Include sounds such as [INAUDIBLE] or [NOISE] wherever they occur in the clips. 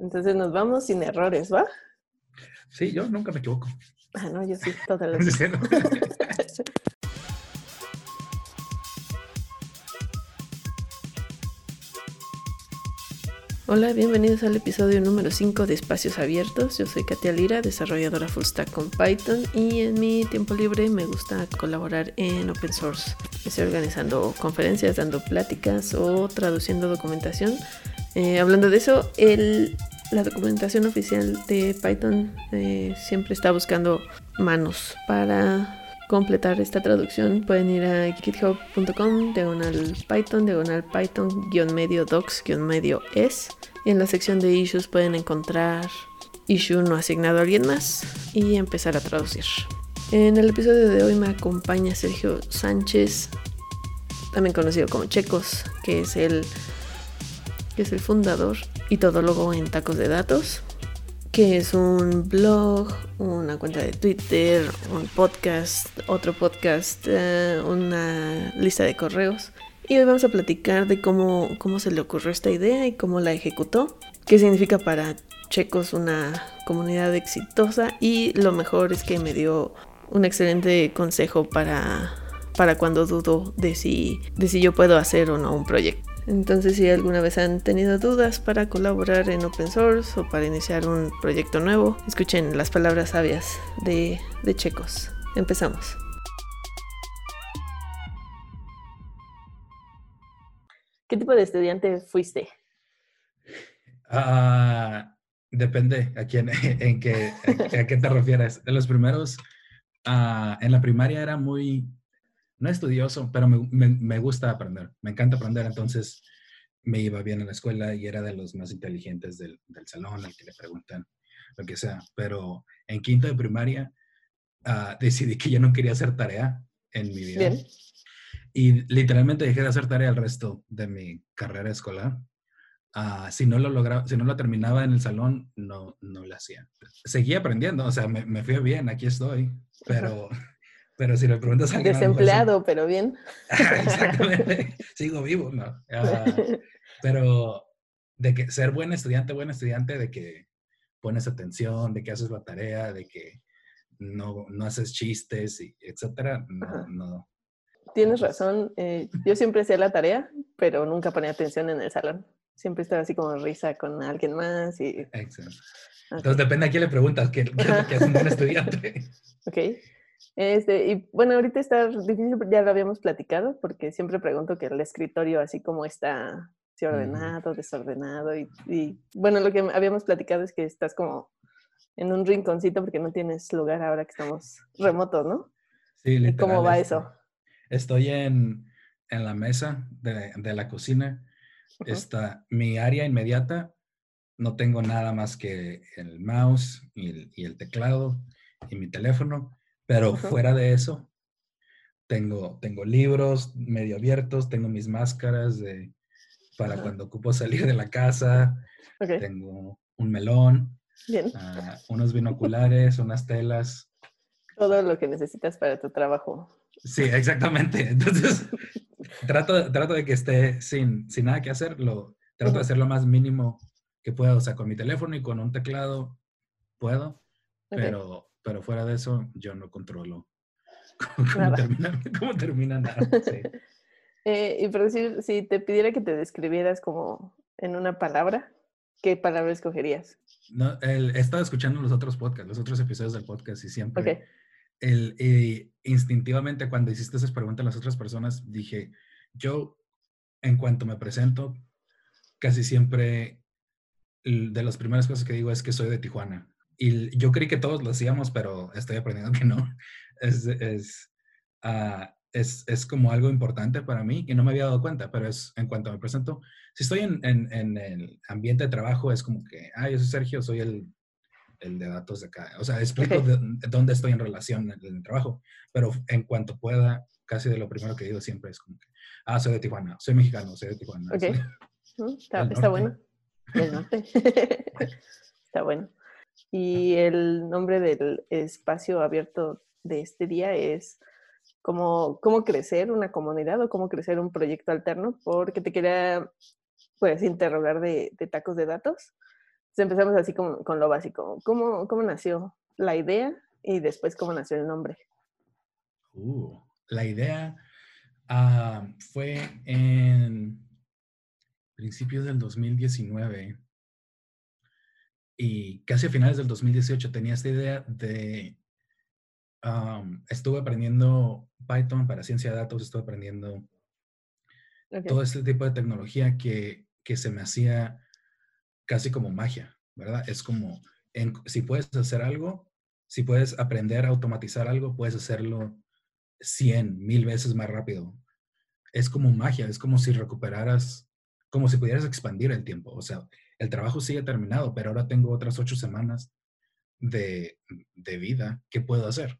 Entonces nos vamos sin errores, ¿va? Sí, yo nunca me equivoco. Ah, no, yo sí, totalmente. [LAUGHS] Hola, bienvenidos al episodio número 5 de Espacios Abiertos. Yo soy Katia Lira, desarrolladora full stack con Python y en mi tiempo libre me gusta colaborar en open source. Estoy organizando conferencias, dando pláticas o traduciendo documentación. Eh, hablando de eso, la documentación oficial de Python eh, siempre está buscando manos para completar esta traducción pueden ir a github.com diagonal python diagonal python guion medio docs guion medio es y en la sección de issues pueden encontrar issue no asignado a alguien más y empezar a traducir. En el episodio de hoy me acompaña Sergio Sánchez, también conocido como Checos, que es el, que es el fundador y todólogo en tacos de datos que es un blog, una cuenta de Twitter, un podcast, otro podcast, eh, una lista de correos. Y hoy vamos a platicar de cómo, cómo se le ocurrió esta idea y cómo la ejecutó, qué significa para Checos una comunidad exitosa y lo mejor es que me dio un excelente consejo para, para cuando dudo de si, de si yo puedo hacer o no un proyecto. Entonces, si alguna vez han tenido dudas para colaborar en open source o para iniciar un proyecto nuevo, escuchen las palabras sabias de, Checos. Empezamos. ¿Qué tipo de estudiante fuiste? Ah, depende a quién, [LAUGHS] en qué, a, qué te refieres. En los primeros, ah, en la primaria era muy, no estudioso, pero me, gusta aprender, me encanta aprender, entonces me iba bien en la escuela y era de los más inteligentes del, salón, al que le preguntan lo que sea, pero en quinto de primaria ah, decidí que yo no quería hacer tarea en mi vida. Y literalmente dejé de hacer tarea el resto de mi carrera escolar. Ah, si no lo lograba, si no lo terminaba en el salón, no, no lo hacía. Seguí aprendiendo, o sea, me, me fui bien, aquí estoy, pero pero si le preguntas a alguien... Desempleado, pero bien. [LAUGHS] Exactamente. Sigo vivo, ¿no? Ah, pero de que ser buen estudiante, buen estudiante, de que pones atención, de que haces la tarea, de que no, no haces chistes, y etcétera, no, no. Tienes razón. Eh, yo siempre hacía la tarea, pero nunca ponía atención en el salón. Siempre estaba así como risa con alguien más y... Exacto. Entonces depende a quién le preguntas qué, qué es un buen [LAUGHS] estudiante. Ok. Este, y bueno, ahorita está difícil, ya lo habíamos platicado, porque siempre pregunto que el escritorio así como está, si ordenado, desordenado, y, bueno, lo que habíamos platicado es que estás como en un rinconcito porque no tienes lugar ahora que estamos remotos, ¿no? Sí, literal, ¿Cómo va eso? Estoy en, en la mesa de, de la cocina. Está mi área inmediata. No tengo nada más que el mouse y el, y el teclado y mi teléfono pero fuera de eso, tengo, tengo libros medio abiertos, tengo mis máscaras de, para cuando ocupo salir de la casa, tengo un melón, ah, unos binoculares, unas telas. Todo lo que necesitas para tu trabajo. Sí, exactamente. [LAUGHS] Entonces, trato, trato de que esté sin, sin nada que hacer, lo, trato de hacer lo más mínimo que pueda. O sea, con mi teléfono y con un teclado puedo, pero pero fuera de eso, yo no controlo [LAUGHS] cómo, termina, cómo termina, nada. [LAUGHS] Eh, y por decir, si te pidiera que te describieras como en una palabra, ¿qué palabra escogerías? No, he estado escuchando los otros podcasts, los otros episodios del podcast y siempre, el, eh, instintivamente cuando hiciste esas preguntas a las otras personas, dije, yo en cuanto me presento, casi siempre de las primeras cosas que digo es que soy de Tijuana. Y yo creí que todos lo hacíamos, pero estoy aprendiendo que no. [LAUGHS] Es, es, ah, es, es, como algo importante para mí que no me había dado cuenta, pero es en cuanto me presento, si estoy en, en, en el ambiente de trabajo, es como que, ah, yo soy Sergio, soy el, el de datos de acá. O sea, explico de, dónde estoy en relación en el trabajo, pero en cuanto pueda, casi de lo primero que digo siempre es como que, ah, soy de Tijuana, soy mexicano, soy de Tijuana. Ok, mm, [LAUGHS] está, está bueno. Del norte. [LAUGHS] está bueno. Y el nombre del espacio abierto de este día es cómo, cómo crecer una comunidad o cómo crecer un proyecto alterno, porque te quería pues interrogar de, tacos de datos. empezamos así con, con lo básico. ¿Cómo, ¿Cómo nació la idea y después cómo nació el nombre? Uh, la idea ah, fue en principios del 2019 y casi a finales del 2018 tenía esta idea de, estuve aprendiendo Python para ciencia de datos, estuve aprendiendo todo este tipo de tecnología que, que, se me hacía casi como magia, ¿verdad? Es como, si puedes hacer algo, si puedes aprender a automatizar algo, puedes hacerlo 100, mil veces más rápido. Es como magia, es como si recuperaras, como si pudieras expandir el tiempo. O sea, el trabajo sigue terminado, pero ahora tengo otras ocho semanas de, de vida. ¿Qué puedo hacer?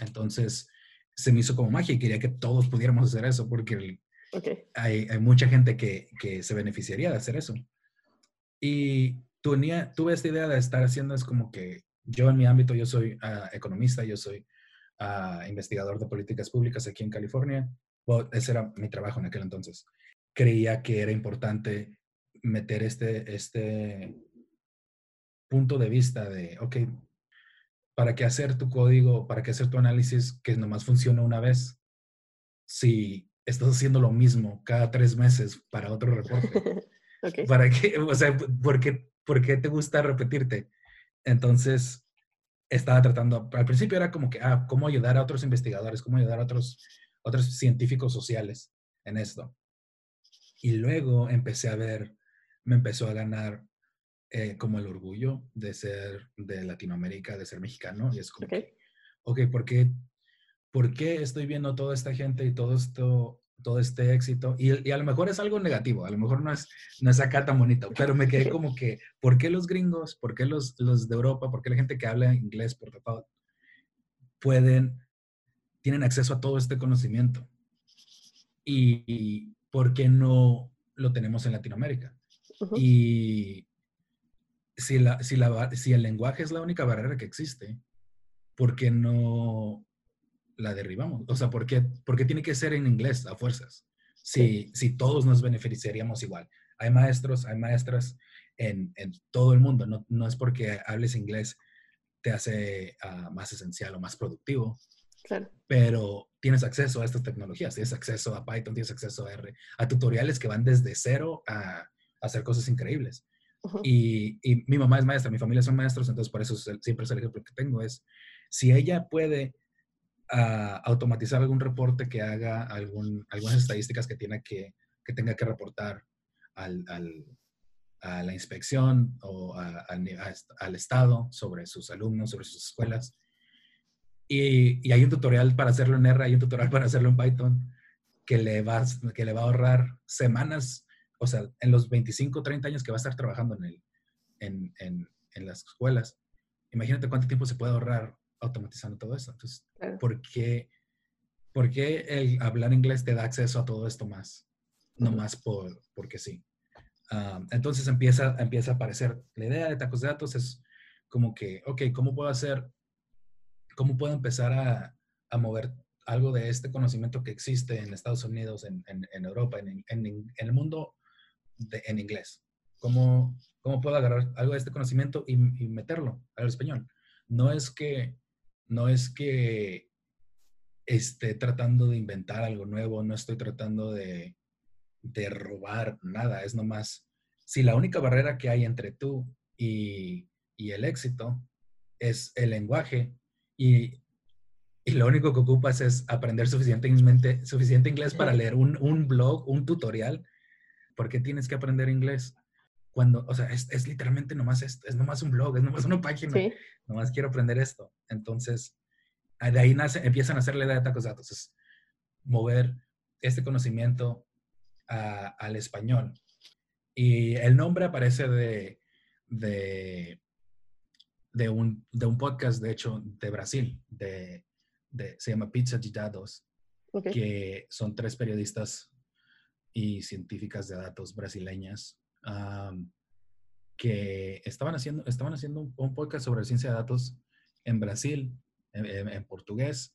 Entonces, se me hizo como magia y quería que todos pudiéramos hacer eso porque hay, hay, mucha gente que, que, se beneficiaría de hacer eso. Y tenía, tuve esta idea de estar haciendo, es como que yo en mi ámbito, yo soy ah, economista, yo soy uh, investigador de políticas públicas aquí en California. ese era mi trabajo en aquel entonces. Creía que era importante meter este, este punto de vista de, ok, ¿para qué hacer tu código, para qué hacer tu análisis que nomás funciona una vez? Si estás haciendo lo mismo cada tres meses para otro reporte. [LAUGHS] ¿Para qué? O sea, ¿por qué, ¿por qué te gusta repetirte? Entonces, estaba tratando, al principio era como que, ah, ¿cómo ayudar a otros investigadores? ¿Cómo ayudar a otros, otros científicos sociales en esto? Y luego empecé a ver me empezó a ganar eh, como el orgullo de ser de Latinoamérica, de ser mexicano. Y es como, ok, okay ¿por, qué, ¿por qué estoy viendo toda esta gente y todo esto, todo este éxito? Y, y, a lo mejor es algo negativo, a lo mejor no es, no es acá tan bonito, pero me quedé como que, ¿por qué los gringos, por qué los, los de Europa, por qué la gente que habla inglés, por todo, pueden, tienen acceso a todo este conocimiento? Y, y ¿por qué no lo tenemos en Latinoamérica? Y si, la, si, la, si el lenguaje es la única barrera que existe, ¿por qué no la derribamos? O sea, ¿por qué, por qué tiene que ser en inglés a fuerzas? Si, si todos nos beneficiaríamos igual. Hay maestros, hay maestras en, en todo el mundo. No, no, es porque hables inglés te hace uh, más esencial o más productivo. Claro. Pero tienes acceso a estas tecnologías, tienes acceso a Python, tienes acceso a R, a tutoriales que van desde cero a hacer cosas increíbles. y, y, mi mamá es maestra, mi familia son maestros, entonces por eso siempre es el ejemplo que tengo, es si ella puede uh, automatizar algún reporte que haga algún, algunas estadísticas que, tiene que, que tenga que reportar al, al, a la inspección o a, al Estado sobre sus alumnos, sobre sus escuelas. Y, y, hay un tutorial para hacerlo en R, hay un tutorial para hacerlo en Python que le va, que le va a ahorrar semanas o sea, en los 25, 30 años que va a estar trabajando en, el, en, en, en las escuelas, imagínate cuánto tiempo se puede ahorrar automatizando todo eso. Entonces, ¿por, qué, ¿por qué el hablar inglés te da acceso a todo esto más? No más por, porque sí. Ah, entonces empieza, empieza a aparecer la idea de tacos de datos, es como que, ok, ¿cómo puedo hacer, cómo puedo empezar a, a mover algo de este conocimiento que existe en Estados Unidos, en, en, en Europa, en, en, el mundo en inglés. ¿Cómo, ¿Cómo puedo agarrar algo de este conocimiento y, meterlo al español? No es que, no es que esté tratando de inventar algo nuevo, no estoy tratando de, de robar nada, es nomás, si la única barrera que hay entre tú y, y el éxito es el lenguaje y, y, lo único que ocupas es aprender suficientemente, suficiente inglés para leer un, un blog, un tutorial, ¿por qué tienes que aprender inglés? Cuando, o sea, es, es literalmente nomás esto, es nomás un blog, es nomás una página, nomás quiero aprender esto. Entonces, de ahí nace, empiezan a hacerle de tacos datos, es mover este conocimiento al español. Y el nombre aparece de, de, de, un, de un podcast, de hecho, de Brasil, de, de se llama Pizza de Dados, que son tres periodistas y científicas de datos brasileñas que estaban haciendo, estaban haciendo un, podcast sobre ciencia de datos en Brasil, en, portugués,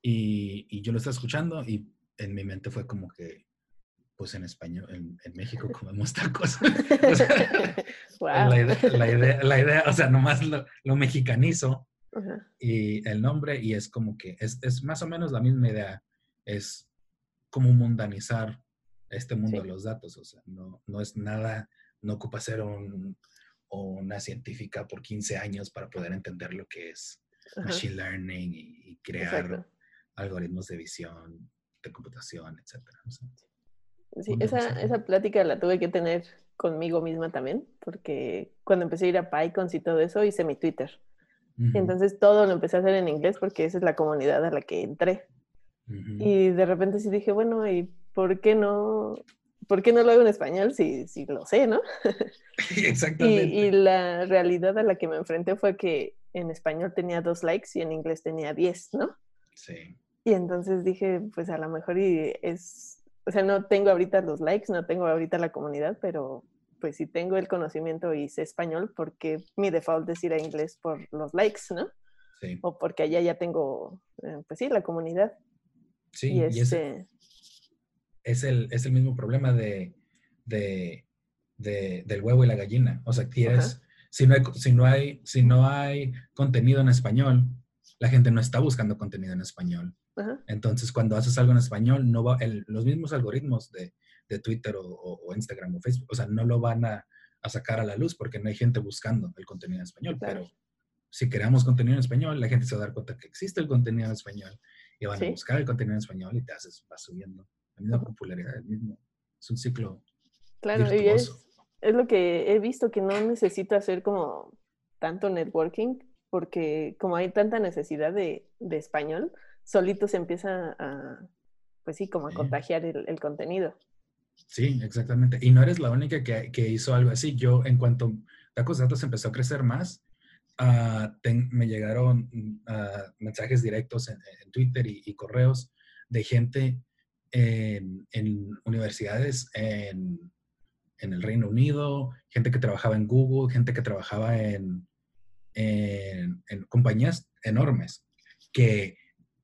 y, y, yo lo estaba escuchando y en mi mente fue como que, pues en español, en, México [LAUGHS] comemos tacos. [LAUGHS] [LAUGHS] la, idea, la, idea, o sea, nomás lo, mexicanizo y el nombre y es como que es, es, más o menos la misma idea. Es como mundanizar este mundo de los datos. O sea, no, no es nada, no ocupa ser un, una científica por 15 años para poder entender lo que es machine learning y, crear algoritmos de visión, de computación, etc. sí, esa, esa plática la tuve que tener conmigo misma también, porque cuando empecé a ir a PyCons y todo eso, hice mi Twitter. Entonces todo lo empecé a hacer en inglés porque esa es la comunidad a la que entré. Y de repente sí dije, bueno, ¿y por qué no, por qué no lo hago en español si, si lo sé, no? [LAUGHS] Exactamente. Y, y, la realidad a la que me enfrenté fue que en español tenía dos likes y en inglés tenía diez, ¿no? Sí. Y entonces dije, pues a lo mejor y es, o sea, no tengo ahorita los likes, no tengo ahorita la comunidad, pero pues si tengo el conocimiento y sé español, porque mi default es ir a inglés por los likes, ¿no? Sí. O porque allá ya tengo, eh, pues sí, la comunidad. Sí, y, este... es, el, es el mismo problema de, de, del huevo y la gallina. O sea, quieres, si no, hay, si, no hay, si no hay contenido en español, la gente no está buscando contenido en español. Entonces, cuando haces algo en español, no va, los mismos algoritmos de, de Twitter o, Instagram o Facebook, o sea, no lo van a, a, sacar a la luz porque no hay gente buscando el contenido en español. Pero si creamos contenido en español, la gente se va a dar cuenta que existe el contenido en español y van a buscar el contenido en español y te haces, va subiendo. La misma popularidad, el mismo, es un ciclo. Claro, y es, es lo que he visto que no necesito hacer como tanto networking, porque como hay tanta necesidad de, de español, solito se empieza a, pues sí, como a contagiar el, el, contenido. Sí, exactamente. Y no eres la única que, que hizo algo así. Yo, en cuanto Tacos Datos empezó a crecer más, uh, me llegaron uh, mensajes directos en, en Twitter y, y, correos de gente en, en universidades en, en, el Reino Unido, gente que trabajaba en Google, gente que trabajaba en, en compañías enormes que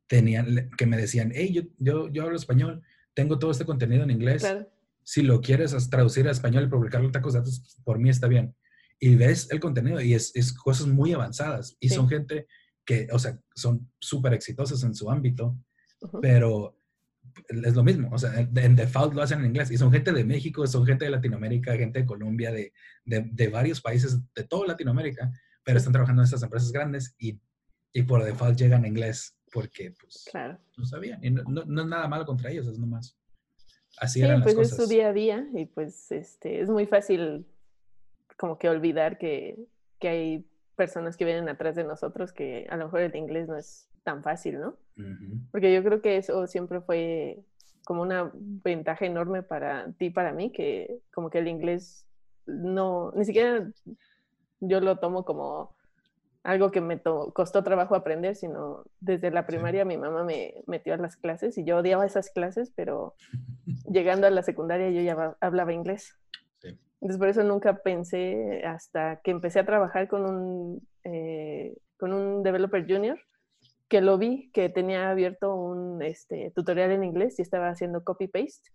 tenían, que me decían, hey, yo, yo, yo hablo español, tengo todo este contenido en inglés. Si lo quieres traducir a español y publicarlo en tacos datos, por mí está bien. Y ves el contenido y es, es cosas muy avanzadas. Y son gente que, o sea, son súper exitosas en su ámbito, pero es lo mismo. O sea, en default lo hacen en inglés. Y son gente de México, son gente de Latinoamérica, gente de Colombia, de, de, de varios países de toda Latinoamérica, pero están trabajando en estas empresas grandes y, y por default llegan en inglés porque pues claro. no sabían. Y no, no, es nada malo contra ellos, es nomás. Así sí, eran pues las cosas. es su día a día y pues este, es muy fácil como que olvidar que, que hay personas que vienen atrás de nosotros que a lo mejor el inglés no es tan fácil, ¿no? Uh -huh. Porque yo creo que eso siempre fue como una ventaja enorme para ti, para mí, que como que el inglés no, ni siquiera yo lo tomo como algo que me costó trabajo aprender, sino desde la primaria sí. mi mamá me metió a las clases y yo odiaba esas clases, pero [LAUGHS] llegando a la secundaria yo ya hablaba inglés. Sí. Entonces por eso nunca pensé hasta que empecé a trabajar con un, eh, con un developer junior, que lo vi, que tenía abierto un este, tutorial en inglés y estaba haciendo copy-paste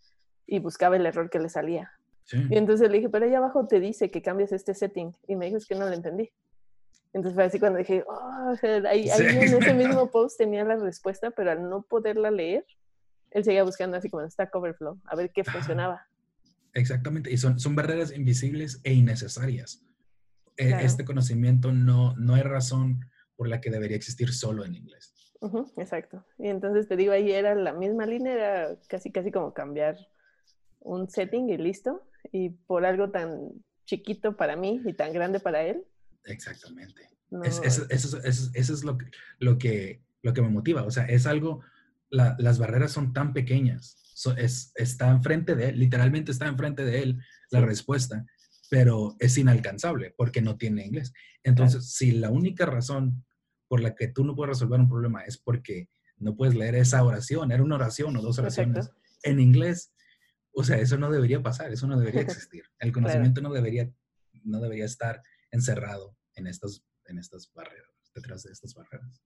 y buscaba el error que le salía. Sí. Y entonces le dije, pero ahí abajo te dice que cambies este setting. Y me dijo, es que no lo entendí. Entonces fue así cuando dije, oh, ahí, ahí sí. en ese mismo [LAUGHS] post tenía la respuesta, pero al no poderla leer, él seguía buscando así como en Stack Overflow, a ver qué funcionaba. Exactamente, y son, son barreras invisibles e innecesarias. Claro. Este conocimiento no, no hay razón por la que debería existir solo en inglés. Uh -huh, exacto. Y entonces te digo, ahí era la misma línea, era casi, casi como cambiar un setting y listo. Y por algo tan chiquito para mí y tan grande para él, Exactamente. No. Es, eso, eso, eso, eso, es lo que, lo, que, lo que me motiva. O sea, es algo, la, las barreras son tan pequeñas. So, es, está enfrente de él, literalmente está enfrente de él la respuesta, pero es inalcanzable porque no tiene inglés. Entonces, claro. si la única razón por la que tú no puedes resolver un problema es porque no puedes leer esa oración, era una oración o dos oraciones Perfecto. en inglés, o sea, eso no debería pasar, eso no debería [LAUGHS] existir. El conocimiento claro. no, debería, no debería estar encerrado en estas, en estas barreras, detrás de estas barreras.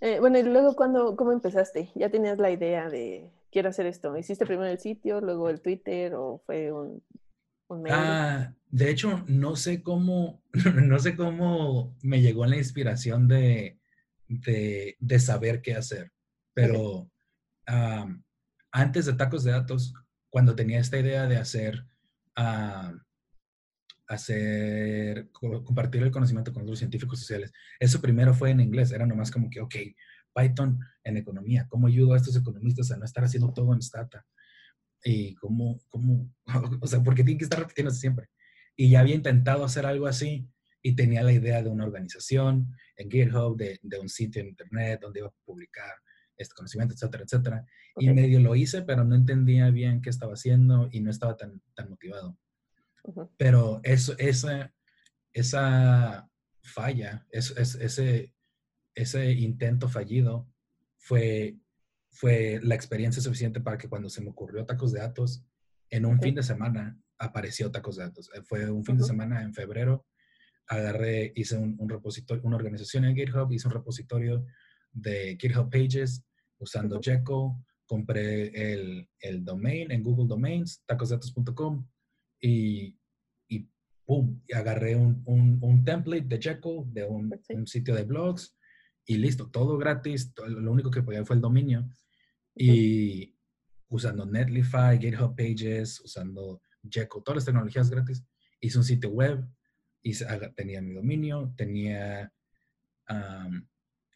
Eh, bueno, y luego, cuando, ¿cómo empezaste? ¿Ya tenías la idea de quiero hacer esto? ¿Hiciste primero el sitio, luego el Twitter o fue un, Ah, de hecho, no sé cómo, [LAUGHS] no sé cómo me llegó la inspiración de, de, de saber qué hacer, pero antes de tacos de datos, cuando tenía esta idea de hacer, hacer, compartir el conocimiento con otros científicos sociales, eso primero fue en inglés, era nomás como que, ok, Python en economía, ¿cómo ayudo a estos economistas a no estar haciendo todo en Stata? Y cómo, cómo, [LAUGHS] o sea, porque tienen que estar repitiéndose siempre. Y ya había intentado hacer algo así y tenía la idea de una organización en GitHub, de, de un sitio en Internet donde iba a publicar este conocimiento, etcétera, etcétera. Y medio lo hice, pero no entendía bien qué estaba haciendo y no estaba tan, tan motivado. Pero eso, esa, esa falla, es, ese, ese intento fallido fue, fue la experiencia suficiente para que cuando se me ocurrió tacos de datos, en un fin de semana apareció tacos de datos. Fue un fin de semana en febrero, agarré, hice un, un, repositorio, una organización en GitHub, hice un repositorio de GitHub Pages usando Jekyll, compré el, el, domain en Google Domains, tacosdatos.com y, y ¡pum! Y agarré un, un, un, template de Jekyll, de un, un, sitio de blogs y listo, todo gratis, lo único que podía fue el dominio y usando Netlify, GitHub Pages, usando Jekyll, todas las tecnologías gratis, hice un sitio web, y tenía mi dominio, tenía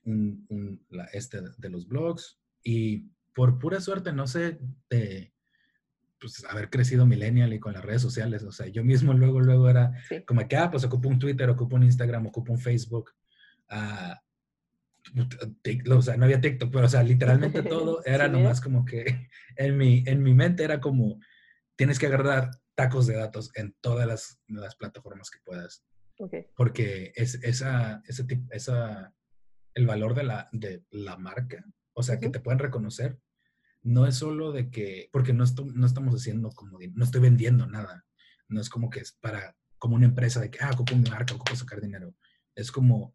un, la, este de los blogs y por pura suerte, no sé, de pues, haber crecido millennial y con las redes sociales, o sea, yo mismo luego, luego era como que, ah, pues ocupo un Twitter, ocupo un Instagram, ocupo un Facebook, uh, o sea, no había TikTok, pero o sea, literalmente [LAUGHS] todo era nomás como que [LAUGHS] en mi, en mi mente era como, tienes que agarrar tacos de datos en todas las, las plataformas que puedas. Porque es, esa, ese, esa, el valor de la, de la marca, o sea, que te pueden reconocer, no es solo de que, porque no, no estamos haciendo como, no estoy vendiendo nada, no es como que es para, como una empresa de que, ah, ocupo mi marca, ocupo sacar dinero, es como,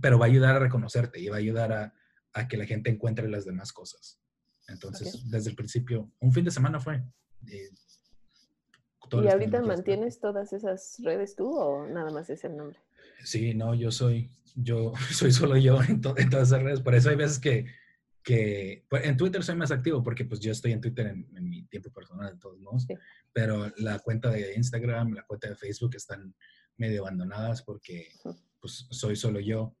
pero va a ayudar a reconocerte y va a ayudar a, a que la gente encuentre las demás cosas. Entonces, desde el principio, un fin de semana fue. Eh, ¿Y ahorita mantienes todas esas redes tú o nada más es el nombre? Sí, no, yo soy, yo [LAUGHS] soy solo yo en, todas esas redes. Por eso hay veces que, que pues, en Twitter soy más activo porque pues yo estoy en Twitter en, mi tiempo personal de todos modos. Pero la cuenta de Instagram, la cuenta de Facebook están medio abandonadas porque pues soy solo yo.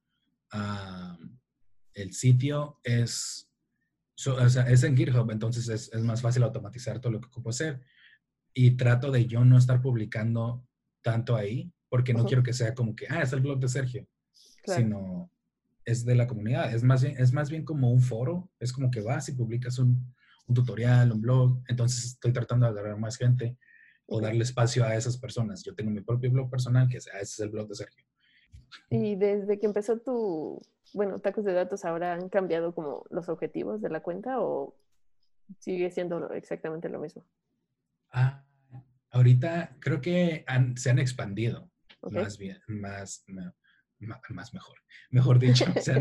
El sitio es, o sea, es en GitHub, entonces es, es, más fácil automatizar todo lo que ocupo hacer. Y trato de yo no estar publicando tanto ahí porque no quiero que sea como que, ah, es el blog de Sergio, sino es de la comunidad. Es más, bien, es más bien como un foro, es como que vas y publicas un, un tutorial, un blog, entonces estoy tratando de agarrar más gente o darle espacio a esas personas. Yo tengo mi propio blog personal, que es, ah, ese es el blog de Sergio. Y desde que empezó tu, bueno, tacos de datos, ¿ahora han cambiado como los objetivos de la cuenta o sigue siendo exactamente lo mismo? Ah, ahorita creo que se han expandido más bien, más, más mejor, mejor dicho, [LAUGHS] se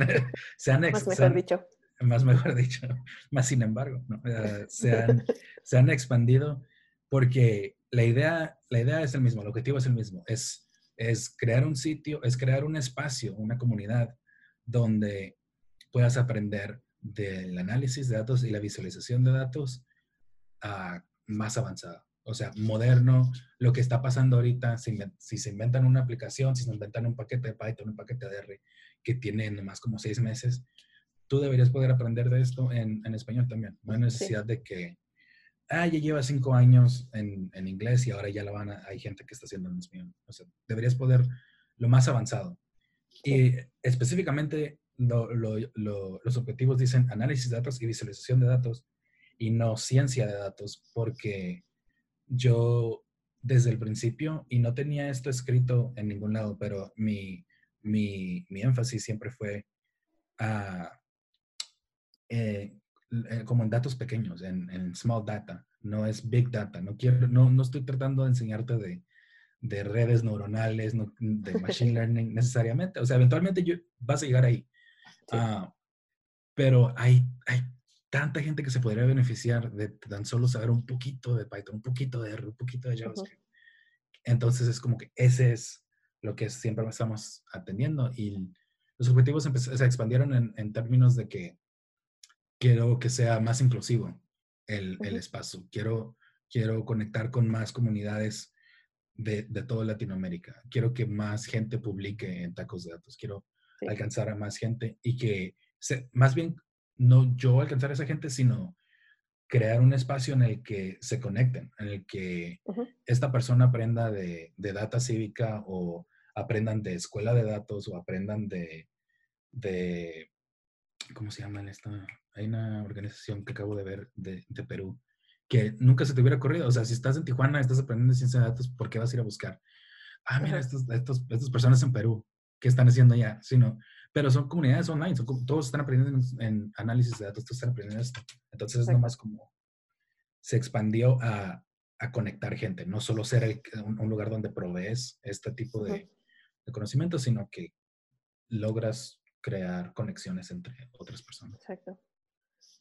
han, más mejor dicho. Más mejor dicho, [LAUGHS] más sin embargo, eh, se, han, [LAUGHS] se han expandido porque la idea, la idea es el mismo, el objetivo es el mismo, es, es crear un sitio, es crear un espacio, una comunidad donde puedas aprender del análisis de datos y la visualización de datos a más avanzada o sea, moderno, lo que está pasando ahorita, si, se inventan una aplicación, si se inventan un paquete de Python, un paquete de R que tiene nomás como seis meses, tú deberías poder aprender de esto en, español también. No hay necesidad de que, ah, ya lleva cinco años en, inglés y ahora ya la van a, hay gente que está haciendo en español. O sea, deberías poder lo más avanzado. Y específicamente los objetivos dicen análisis de datos y visualización de datos y no ciencia de datos, porque yo desde el principio, y no tenía esto escrito en ningún lado, pero mi, mi, mi énfasis siempre fue a, eh, eh, como en datos pequeños, en, en, small data, no es big data. No, quiero, no, no estoy tratando de enseñarte de, de redes neuronales, de [LAUGHS] machine learning necesariamente. O sea, eventualmente yo, vas a llegar ahí. Ah, pero hay, hay tanta gente que se podría beneficiar de tan solo saber un poquito de Python, un poquito de R, un poquito de JavaScript. Entonces es como que ese es lo que siempre estamos atendiendo y los objetivos se expandieron en, términos de que quiero que sea más inclusivo el, el espacio. Quiero, quiero conectar con más comunidades de, de toda Latinoamérica. Quiero que más gente publique en tacos de datos. Quiero alcanzar a más gente y que más bien no yo alcanzar a esa gente, sino crear un espacio en el que se conecten, en el que esta persona aprenda de, de, data cívica o aprendan de escuela de datos o aprendan de, de ¿cómo se llama esta? Hay una organización que acabo de ver de, de Perú que nunca se te hubiera ocurrido. O sea, si estás en Tijuana, estás aprendiendo ciencia de datos, ¿por qué vas a ir a buscar? Ah, mira, estos, estos, estas personas en Perú, ¿qué están haciendo allá? Sino, pero son comunidades online, todos están aprendiendo en, análisis de datos, todos están aprendiendo esto. Entonces es nomás como se expandió a, a conectar gente, no solo ser un, lugar donde provees este tipo de, de conocimiento, sino que logras crear conexiones entre otras personas. Exacto.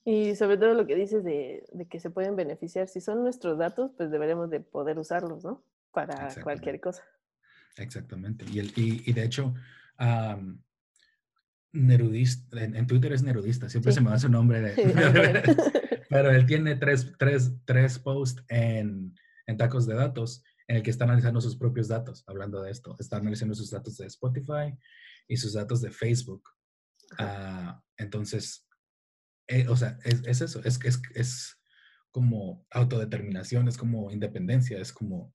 Y sobre todo lo que dices de, que se pueden beneficiar, si son nuestros datos, pues deberemos de poder usarlos, ¿no? Para cualquier cosa. Exactamente. Y, el, y, de hecho, Nerudista, en, Twitter es Nerudista, siempre se me va su nombre, de, [LAUGHS] pero él tiene tres, tres, tres posts en, en, Tacos de Datos en el que está analizando sus propios datos, hablando de esto. Está analizando sus datos de Spotify y sus datos de Facebook. Uh, entonces, eh, o sea, es, es eso, es, es, es como autodeterminación, es como independencia, es como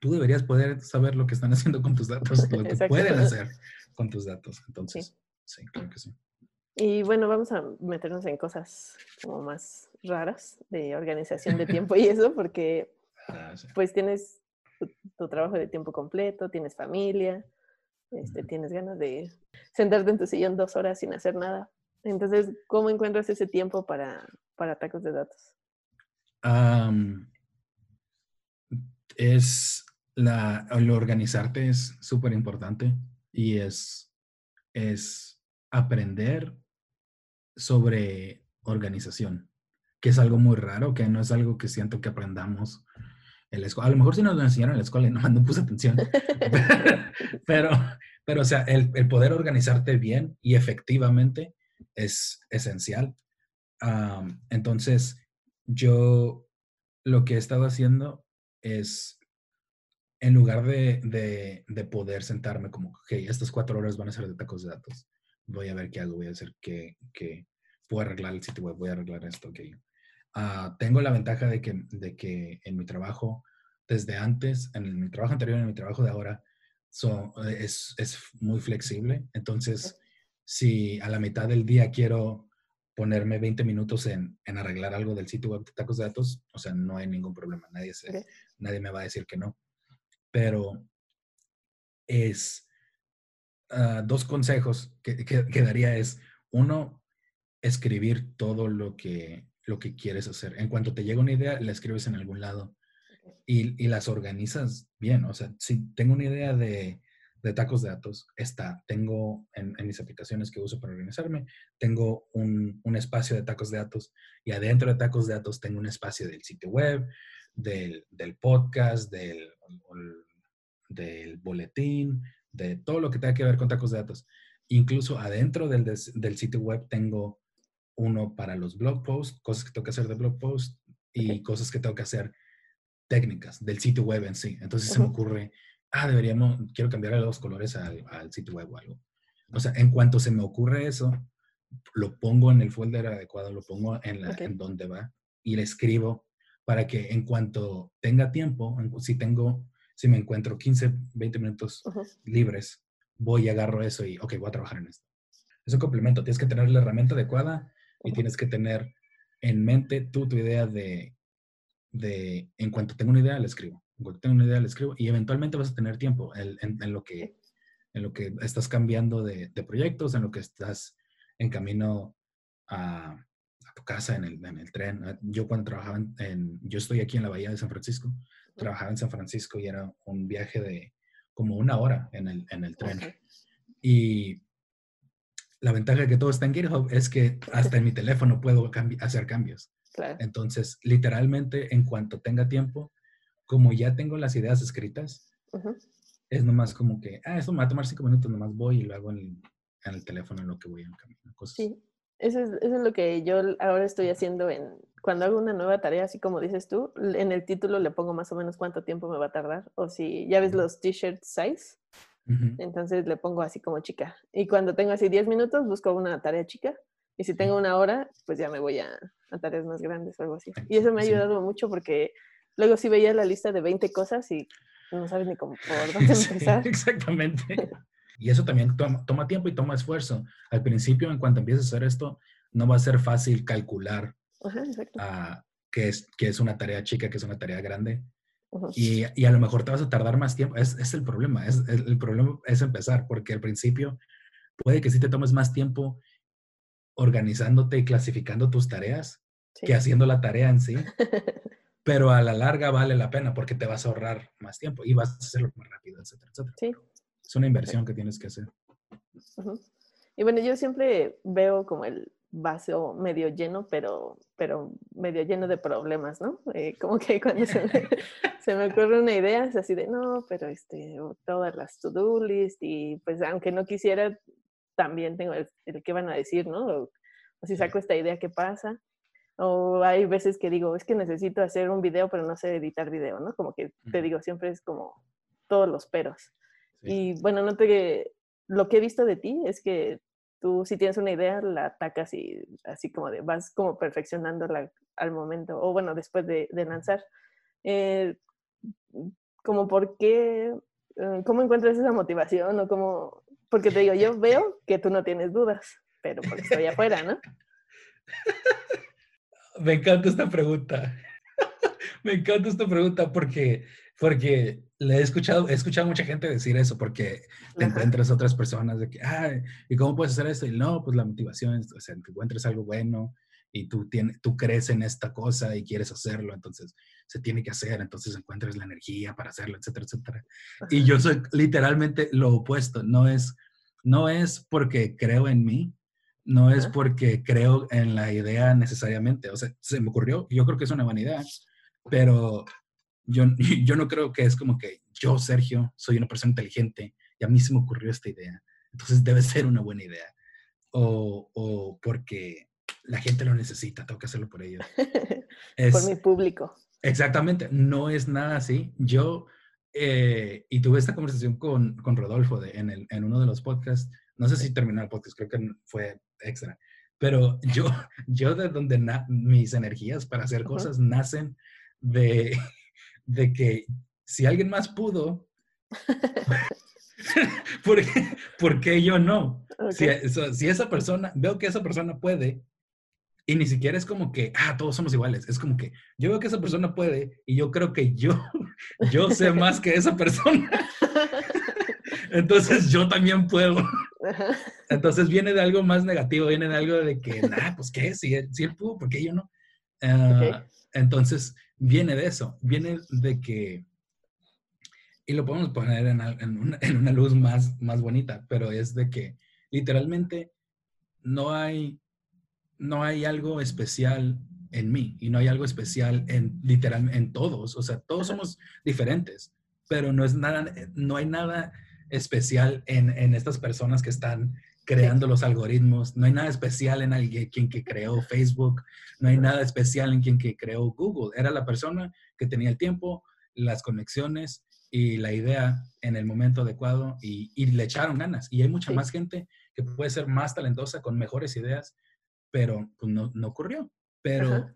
tú deberías poder saber lo que están [LAUGHS] haciendo con tus datos, lo que pueden [LAUGHS] hacer con tus datos. Entonces, sí. claro que sí. Y bueno, vamos a meternos en cosas como más raras de organización de tiempo y eso, porque [LAUGHS] ah, pues tienes tu, trabajo de tiempo completo, tienes familia, este, tienes ganas de sentarte en tu sillón dos horas sin hacer nada. Entonces, ¿cómo encuentras ese tiempo para, para tacos de datos? es la, el organizarte es súper importante y es, es aprender sobre organización, que es algo muy raro, que no es algo que siento que aprendamos en la escuela. A lo mejor si nos lo enseñaron en la escuela y [LAUGHS] no, no puse atención, [LAUGHS] pero, pero, o sea, el, el poder organizarte bien y efectivamente es esencial. entonces, yo lo que he estado haciendo es, en lugar de, de, poder sentarme como, ok, estas cuatro horas van a ser de tacos de datos, voy a ver qué hago, voy a hacer que, que puedo arreglar el sitio web, voy a arreglar esto, ok. Ah, tengo la ventaja de que, de que en mi trabajo, desde antes, en mi trabajo anterior, en mi trabajo de ahora, es, es, muy flexible. Entonces, si a la mitad del día quiero ponerme 20 minutos en, en, arreglar algo del sitio web de tacos de datos, o sea, no hay ningún problema, nadie, se, nadie me va a decir que no. Pero es ah, dos consejos que, que, daría es, uno, escribir todo lo que, lo que quieres hacer. En cuanto te llega una idea, la escribes en algún lado y, y las organizas bien. O sea, si tengo una idea de de tacos de datos está, tengo en, mis aplicaciones que uso para organizarme, tengo un, espacio de tacos de datos y adentro de tacos de datos tengo un espacio del sitio web, del, podcast, del, del boletín, de todo lo que tenga que ver con tacos de datos. Incluso adentro del, del sitio web tengo uno para los blog posts, cosas que tengo que hacer de blog posts y cosas que tengo que hacer técnicas del sitio web en sí. Entonces se me ocurre ah, deberíamos, quiero cambiarle los colores al, sitio web o algo. O sea, en cuanto se me ocurre eso, lo pongo en el folder adecuado, lo pongo en, la, en donde va y le escribo para que en cuanto tenga tiempo, si tengo, si me encuentro 15, 20 minutos libres, voy y agarro eso y, ok, voy a trabajar en esto. Es un complemento, tienes que tener la herramienta adecuada y tienes que tener en mente tú tu idea de, de, en cuanto tengo una idea, le escribo tengo una idea, le escribo y eventualmente vas a tener tiempo en, lo, que, en lo que estás cambiando de, proyectos, en lo que estás en camino a, tu casa, en el, en el, tren. Ah, yo cuando trabajaba en, yo estoy aquí en la Bahía de San Francisco, trabajaba en San Francisco y era un viaje de como una hora en el, en el tren. Y la ventaja de que todo está en GitHub es que hasta en mi teléfono puedo hacer cambios. Entonces, literalmente, en cuanto tenga tiempo, como ya tengo las ideas escritas, es nomás como que, ah, esto me va a tomar cinco minutos, nomás voy y lo hago en el, teléfono en lo que voy en camino. Sí, eso es, eso es, lo que yo ahora estoy haciendo en, cuando hago una nueva tarea, así como dices tú, en el título le pongo más o menos cuánto tiempo me va a tardar. O si ya ves los t-shirt size, entonces le pongo así como chica. Y cuando tengo así 10 minutos, busco una tarea chica. Y si tengo una hora, pues ya me voy a, a tareas más grandes o algo así. Y eso me ha ayudado mucho porque luego sí veía la lista de 20 cosas y no sabes ni cómo por dónde [LAUGHS] empezar. exactamente. [LAUGHS] Y eso también toma, tiempo y toma esfuerzo. Al principio, en cuanto empieces a hacer esto, no va a ser fácil calcular uh, qué, es, qué es una tarea chica, qué es una tarea grande. y, y, a lo mejor te vas a tardar más tiempo. Es, es el problema. Es, el, problema es empezar, porque al principio puede que sí te tomes más tiempo organizándote y clasificando tus tareas que haciendo la tarea en sí. [LAUGHS] pero a la larga vale la pena porque te vas a ahorrar más tiempo y vas a hacerlo más rápido, etcétera, etcétera. Sí, es una inversión que tienes que hacer. Y bueno, yo siempre veo como el vaso medio lleno, pero, pero medio lleno de problemas, ¿no? Eh, como que cuando se me, [LAUGHS] se me, ocurre una idea es así de, no, pero este, todas las to-do list y pues aunque no quisiera, también tengo el, que van a decir, ¿no? O, si saco esta idea, ¿qué pasa? O hay veces que digo, es que necesito hacer un video, pero no sé editar video, ¿no? Como que te digo, siempre es como todos los peros. Y bueno, no te, lo que he visto de ti es que tú si tienes una idea la atacas y así como de, vas como perfeccionándola al momento, o bueno, después de, lanzar. Eh, como por qué, eh, cómo encuentras esa motivación o cómo, porque te digo, yo [LAUGHS] veo que tú no tienes dudas, pero porque estoy afuera, ¿no? [LAUGHS] Me encanta esta pregunta. [LAUGHS] Me encanta esta pregunta porque porque le he escuchado, he escuchado a mucha gente decir eso, porque te encuentras otras personas de que, ay, ¿y cómo puedes hacer esto? Y no, pues la motivación, o sea, que encuentres algo bueno y tú, tienes, tú crees en esta cosa y quieres hacerlo, entonces se tiene que hacer, entonces encuentras la energía para hacerlo, etcétera, etcétera. Y yo soy literalmente lo opuesto, no es, no es porque creo en mí, no es porque creo en la idea necesariamente, o sea, se me ocurrió, yo creo que es una buena idea, pero yo, [LAUGHS] yo no creo que es como que yo, Sergio, soy una persona inteligente y a mí se me ocurrió esta idea. Entonces debe ser una buena idea. O, o porque la gente lo necesita, tengo que hacerlo por ellos. [LAUGHS] por mi público. Exactamente, no es nada así. Yo, eh, y tuve esta conversación con, con Rodolfo de, en, el, en uno de los podcasts, no sé si terminó el podcast, creo que fue extra, pero yo, [LAUGHS] yo de donde mis energías para hacer cosas nacen de, [LAUGHS] de que si alguien más pudo, [LAUGHS] ¿por, qué, yo no? Si, esa persona, veo que esa persona puede, y ni siquiera es como que, ah, todos somos iguales, es como que yo veo que esa persona puede y yo creo que yo, yo sé más que esa persona. Entonces yo también puedo. [LAUGHS] Entonces viene de algo más negativo, viene de algo de que, ah, pues qué, si él, si él pudo, ¿por qué yo no? Ah, entonces, viene de eso, viene de que, y lo podemos poner en, una, luz más, más bonita, pero es de que literalmente no hay, no hay algo especial en mí y no hay algo especial en literal en todos, o sea, todos somos diferentes, pero no es nada, no hay nada especial en, en estas personas que están creando los algoritmos. No hay nada especial en alguien quien que creó Facebook, no hay nada especial en quien que creó Google. Era la persona que tenía el tiempo, las conexiones y la idea en el momento adecuado y, le echaron ganas. Y hay mucha más gente que puede ser más talentosa con mejores ideas, pero pues, no, ocurrió. Pero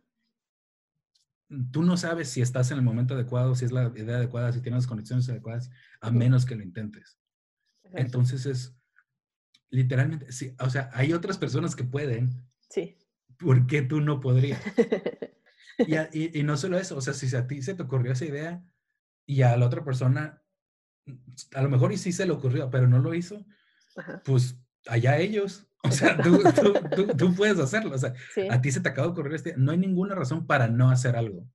tú no sabes si estás en el momento adecuado, si es la idea adecuada, si tienes las conexiones adecuadas, a menos que lo intentes. Entonces es, literalmente, sí, o sea, hay otras personas que pueden. Sí. ¿Por qué tú no podrías? [LAUGHS] y, y, no solo eso, o sea, si a ti se te ocurrió esa idea y a la otra persona, a lo mejor y sí se le ocurrió, pero no lo hizo, pues allá ellos. [LAUGHS] O sea, tú, tú, tú, puedes hacerlo. O sea, a ti se te acaba de ocurrir este. No hay ninguna razón para no hacer algo.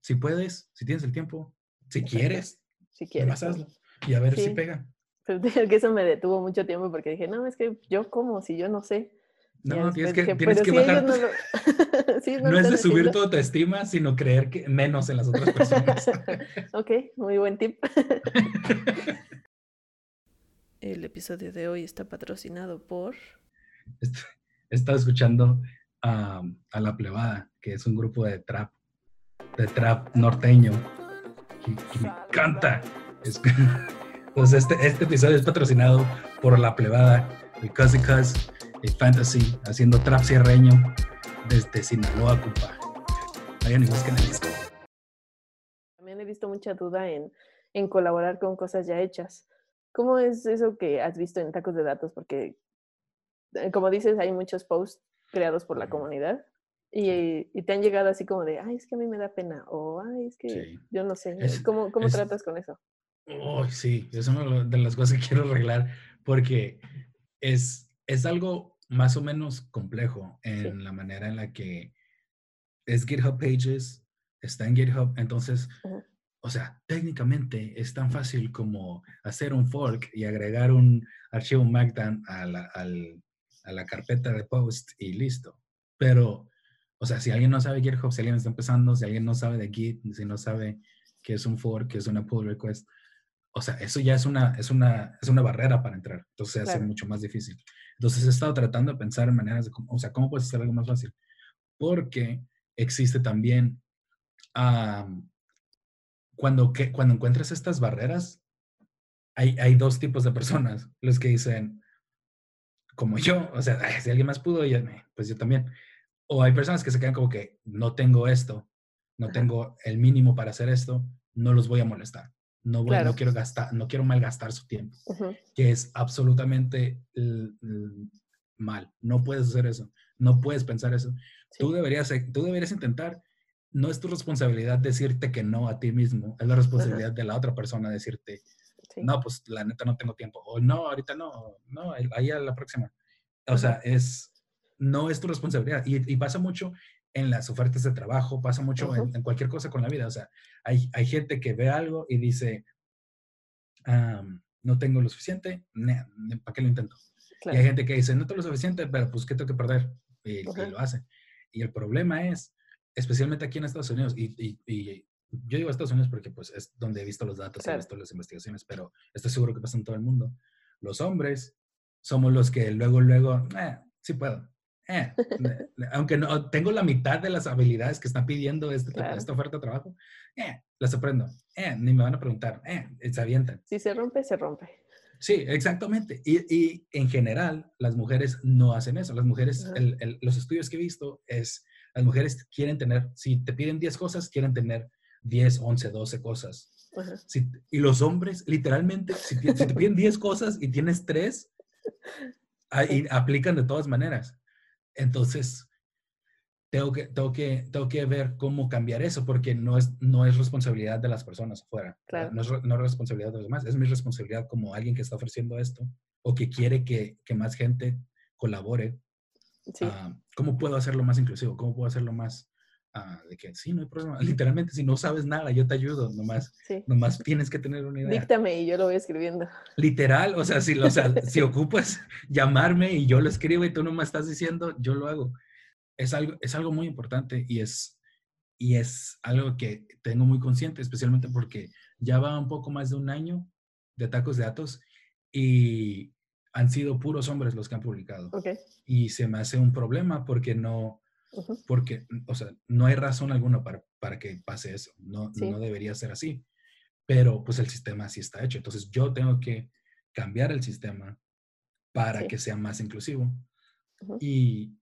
Si puedes, si tienes el tiempo, si quieres, si quieres, hazlo. Y a ver si pega. Pero que eso me detuvo mucho tiempo porque dije, no, es que yo como, si yo no sé. No, tienes que, tienes que bajar. [LAUGHS] No, no, es de subir tu autoestima, sino creer que menos en las otras personas. [LAUGHS] ok, muy buen tip. [LAUGHS] El episodio de hoy está patrocinado por. He estado escuchando a La Plebada, que es un grupo de trap, de trap norteño, que, me encanta. Pues este, este episodio es patrocinado por La Plebada, Cuzzy Cuz, el Fantasy, haciendo trap cierreño desde Sinaloa, compa. Vayan y busquen el disco. También he visto mucha duda en, en colaborar con cosas ya hechas. ¿Cómo es eso que has visto en Tacos de Datos? Porque, eh, como dices, hay muchos posts creados por la comunidad y, te han llegado así como de, ay, es que a mí me da pena, o ay, es que yo no sé. ¿Cómo, cómo tratas con eso? Oh, sí, es una de las cosas que quiero arreglar porque es, es algo más o menos complejo en la manera en la que es GitHub Pages, está en GitHub, entonces o sea, técnicamente es tan fácil como hacer un fork y agregar un archivo Markdown a la, a la carpeta de post y listo. Pero, o sea, si alguien no sabe GitHub, si alguien está empezando, si alguien no sabe de Git, si no sabe qué es un fork, qué es una pull request, o sea, eso ya es una, es una, es una barrera para entrar. Entonces se hace mucho más difícil. Entonces he estado tratando de pensar en maneras de, o sea, ¿cómo puedes hacer algo más fácil? Porque existe también cuando, que, cuando encuentras estas barreras, hay, hay dos tipos de personas. Los que dicen, como yo, o sea, si alguien más pudo, pues yo también. O hay personas que se quedan como que no tengo esto, no tengo el mínimo para hacer esto, no los voy a molestar. No, voy, no quiero gastar, no quiero malgastar su tiempo, que es absolutamente mal. No puedes hacer eso, no puedes pensar eso. Tú, deberías, tú deberías intentar no es tu responsabilidad decirte que no a ti mismo, es la responsabilidad de la otra persona decirte, no, pues la neta no tengo tiempo, o no, ahorita no, no, ahí a la próxima. O sea, es, no es tu responsabilidad. Y, pasa mucho en las ofertas de trabajo, pasa mucho en, cualquier cosa con la vida. O sea, hay, hay gente que ve algo y dice, no tengo lo suficiente, ¿para qué lo intento? Y hay gente que dice, no tengo lo suficiente, pero pues, ¿qué tengo que perder? y lo hace. Y el problema es especialmente aquí en Estados Unidos, y, yo digo Estados Unidos porque pues es donde he visto los datos, y he visto las investigaciones, pero estoy seguro que pasa en todo el mundo. Los hombres somos los que luego, luego, eh, sí puedo. Eh, aunque no tengo la mitad de las habilidades que están pidiendo este, esta oferta de trabajo, eh, las aprendo. Eh, ni me van a preguntar, eh, se avientan. Si se rompe, se rompe. Sí, exactamente. Y, y, en general, las mujeres no hacen eso. Las mujeres, los estudios que he visto es las mujeres quieren tener, si te piden 10 cosas, quieren tener 10, 11, 12 cosas. y los hombres, literalmente, si te, piden 10 cosas y tienes 3, ahí, [LAUGHS] aplican de todas maneras. Entonces, tengo que, tengo, que, tengo que ver cómo cambiar eso, porque no es, no es responsabilidad de las personas afuera. No, es, no, es, responsabilidad de los demás, es mi responsabilidad como alguien que está ofreciendo esto o que quiere que, que más gente colabore Ah, ¿Cómo puedo hacerlo más inclusivo? ¿Cómo puedo hacerlo más ah, de que sí, no hay problema? [LAUGHS] Literalmente, si no sabes nada, yo te ayudo, nomás, nomás tienes que tener una idea. Díctame y yo lo voy escribiendo. Literal, o sea, si, o sea, [LAUGHS] si ocupas llamarme y yo lo escribo y tú no me estás diciendo, yo lo hago. Es algo, es algo muy importante y es, y es algo que tengo muy consciente, especialmente porque ya va un poco más de un año de tacos de datos y han sido puros hombres los que han publicado. Y se me hace un problema porque no, porque, o sea, no hay razón alguna para, para que pase eso. No, no debería ser así. Pero pues el sistema así está hecho. Entonces yo tengo que cambiar el sistema para que sea más inclusivo. y,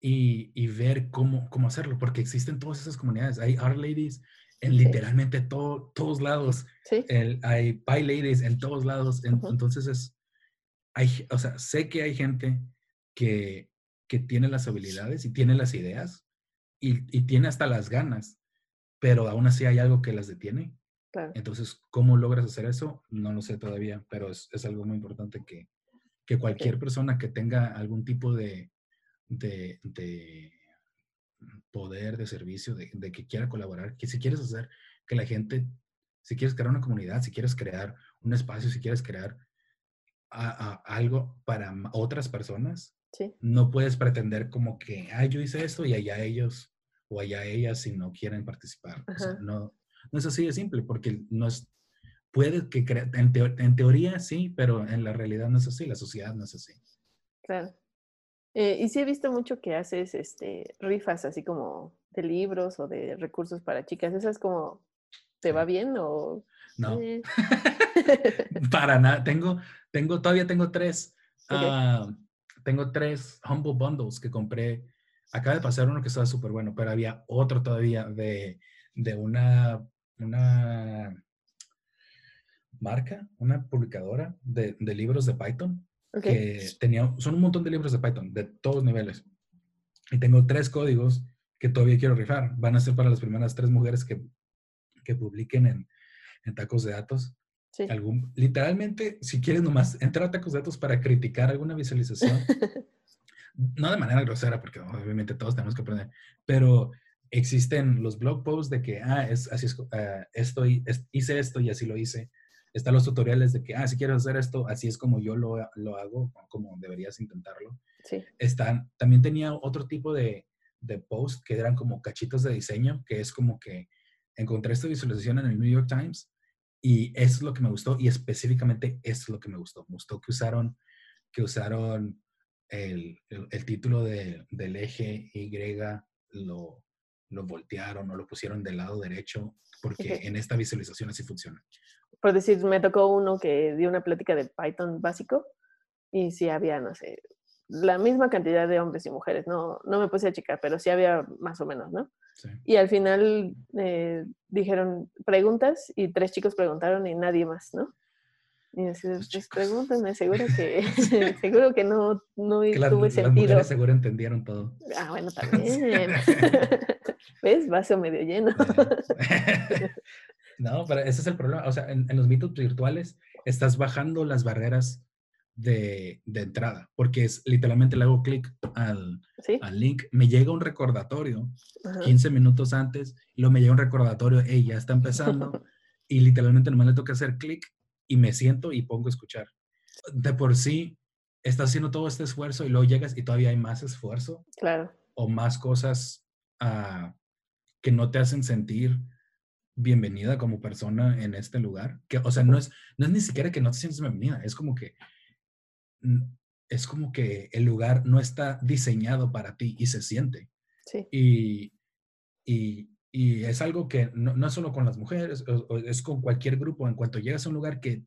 y, y, ver cómo, cómo hacerlo, porque existen todas esas comunidades. Hay art ladies en literalmente todos lados. El, hay pie ladies en todos lados. entonces es, hay, o sea, sé que hay gente que, que tiene las habilidades y tiene las ideas y, y, tiene hasta las ganas, pero aún así hay algo que las detiene. Entonces, ¿cómo logras hacer eso? No lo sé todavía, pero es, es algo muy importante que, que cualquier persona que tenga algún tipo de, de, de poder, de servicio, de, de, que quiera colaborar, que si quieres hacer que la gente, si quieres crear una comunidad, si quieres crear un espacio, si quieres crear algo para otras personas, no puedes pretender como que, ah, yo hice esto y allá ellos o allá ellas si no quieren participar. no, no es así de simple, porque no es, puede que en, en, teoría sí, pero en la realidad no es así, la sociedad no es así. Claro. Eh, y sí he visto mucho que haces este, rifas así como de libros o de recursos para chicas. ¿Esas como, te va bien o...? No. Eh? [LAUGHS] para nada. Tengo, tengo, todavía tengo tres. [LAUGHS] Ah, tengo tres Humble Bundles que compré. Acaba de pasar uno que estaba súper bueno, pero había otro todavía de, de una, una marca, una publicadora de, de libros de Python que tenía, son un montón de libros de Python, de todos niveles. Y tengo tres códigos que todavía quiero rifar. Van a ser para las primeras tres mujeres que, que publiquen en, en, tacos de datos. Sí. Algún, literalmente, si quieres nomás entrar a tacos de datos para criticar alguna visualización, [LAUGHS] no de manera grosera, porque obviamente todos tenemos que aprender, pero existen los blog posts de que, ah, es, así es, uh, estoy, hice esto y así lo hice están los tutoriales de que, ah, si quieres hacer esto, así es como yo lo, lo hago, como deberías intentarlo. Sí. Están, también tenía otro tipo de, de post que eran como cachitos de diseño, que es como que encontré esta visualización en el New York Times y eso es lo que me gustó y específicamente eso es lo que me gustó. Me gustó que usaron, que usaron el, el, título de, del eje Y, lo, lo voltearon o lo pusieron del lado derecho, porque en esta visualización así funciona por decir, me tocó uno que dio una plática de Python básico y sí había, no sé, la misma cantidad de hombres y mujeres, no, no me puse a checar, pero sí había más o menos, ¿no? Y al final eh, dijeron preguntas y tres chicos preguntaron y nadie más, ¿no? Y así, pues pregúntame, seguro que, [LAUGHS] [LAUGHS] seguro que no, no tuve sentido. Las seguro entendieron todo. Ah, bueno, [LAUGHS] también. ¿Ves? Vaso medio lleno. No, pero ese es el problema. O sea, en, los mitos virtuales estás bajando las barreras de, de entrada, porque es literalmente le hago clic al, al, link, me llega un recordatorio 15 minutos antes, luego me llega un recordatorio, hey, ya está empezando, [LAUGHS] y literalmente nomás le toca hacer clic y me siento y pongo a escuchar. De por sí, estás haciendo todo este esfuerzo y luego llegas y todavía hay más esfuerzo. Claro. O más cosas uh, que no te hacen sentir bienvenida como persona en este lugar. Que, o sea, no es, no es ni siquiera que no te sientes bienvenida, es como que es como que el lugar no está diseñado para ti y se siente. Sí. Y, y, y es algo que no, no, es solo con las mujeres, es con cualquier grupo. En cuanto llegas a un lugar que,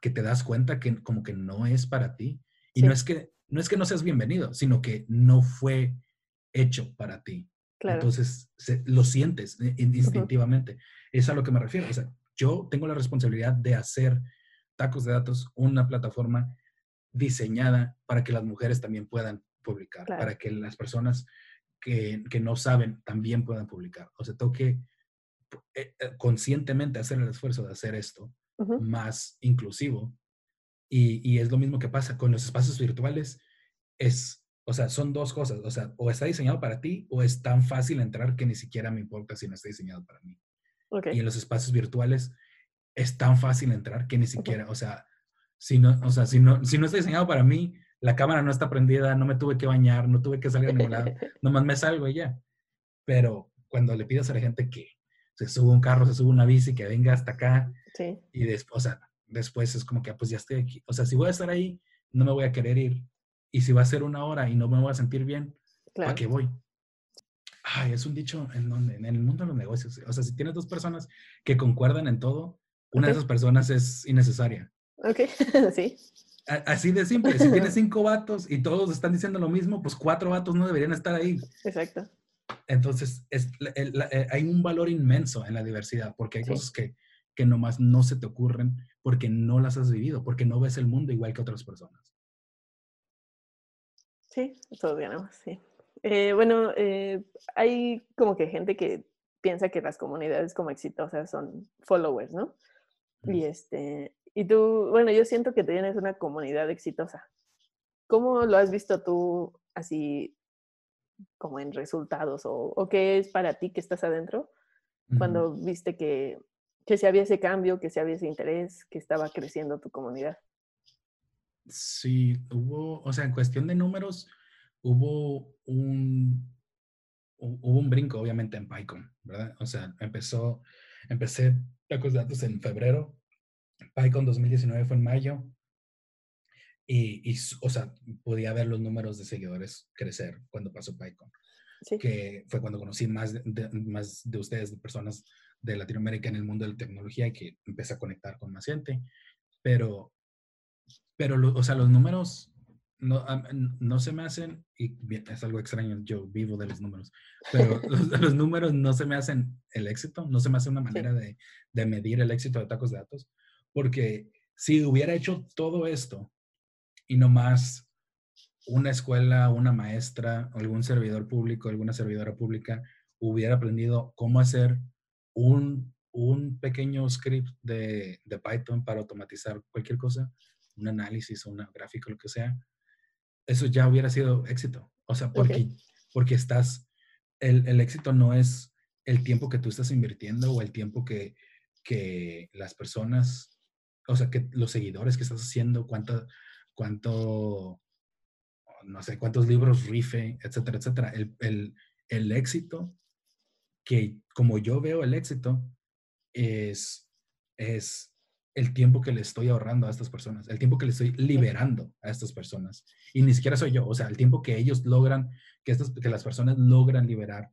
que te das cuenta que como que no es para ti. Y no, es que, no es que no seas bienvenido, sino que no fue hecho para ti. Entonces, lo sientes eh, instintivamente. Es a lo que me refiero. O sea, yo tengo la responsabilidad de hacer tacos de datos una plataforma diseñada para que las mujeres también puedan publicar, para que las personas que, que, no saben también puedan publicar. O sea, tengo que eh, eh, conscientemente hacer el esfuerzo de hacer esto más inclusivo. Y, y, es lo mismo que pasa con los espacios virtuales. Es o sea, son dos cosas. O sea, o está diseñado para ti o es tan fácil entrar que ni siquiera me importa si no está diseñado para mí. Y en los espacios virtuales es tan fácil entrar que ni siquiera, o sea, si no, o sea, si no, si no está diseñado para mí, la cámara no está prendida, no me tuve que bañar, no tuve que salir a ningún lado, [LAUGHS] nomás me salgo y ya. Pero cuando le pidas a la gente que se suba un carro, se suba una bici, que venga hasta acá, y después, o sea, después es como que, ah, pues ya estoy aquí. O sea, si voy a estar ahí, no me voy a querer ir. Y si va a ser una hora y no me voy a sentir bien, ¿a qué voy? Ay, es un dicho en donde, en el mundo de los negocios. O sea, si tienes dos personas que concuerdan en todo, una de esas personas es innecesaria. Ok, [LAUGHS] sí. Así de simple. Si tienes cinco vatos y todos están diciendo lo mismo, pues cuatro vatos no deberían estar ahí. Exacto. Entonces, es, eh, hay un valor inmenso en la diversidad, porque hay cosas que, que nomás no se te ocurren porque no las has vivido, porque no ves el mundo igual que otras personas. Sí, todo ganamos, sí. Eh, bueno, eh, hay como que gente que piensa que las comunidades como exitosas son followers, ¿no? Y este, y tú, bueno, yo siento que tienes una comunidad exitosa. ¿Cómo lo has visto tú así como en resultados o, qué es para ti que estás adentro cuando viste que, que si había ese cambio, que si había ese interés, que estaba creciendo tu comunidad. Sí, hubo, o sea, en cuestión de números, hubo un, hubo un brinco, obviamente, en PyCon, ¿verdad? O sea, empezó, empecé de datos en febrero, PyCon 2019 fue en mayo, y, o sea, podía ver los números de seguidores crecer cuando pasó PyCon. Sí. Que fue cuando conocí más de, más de ustedes, de personas de Latinoamérica en el mundo de la tecnología y que empecé a conectar con más gente. Pero, pero o sea, los números no, no se me hacen, y es algo extraño, yo vivo de los números, pero [LAUGHS] los, números no se me hacen el éxito, no se me hace una manera de, de medir el éxito de tacos de datos, porque si hubiera hecho todo esto y no más una escuela, una maestra, algún servidor público, alguna servidora pública hubiera aprendido cómo hacer un, un pequeño script de, de, Python para automatizar cualquier cosa, un análisis, un gráfico, lo que sea, eso ya hubiera sido éxito. O sea, porque, porque estás, el, el, éxito no es el tiempo que tú estás invirtiendo o el tiempo que, que las personas, o sea, que los seguidores que estás haciendo, cuánta, cuánto, no sé, cuántos libros rife, etcétera, etcétera. El, el, el éxito, que como yo veo el éxito, es, es el tiempo que le estoy ahorrando a estas personas, el tiempo que le estoy liberando a estas personas. Y ni siquiera soy yo, o sea, el tiempo que ellos logran, que, estas, que las personas logran liberar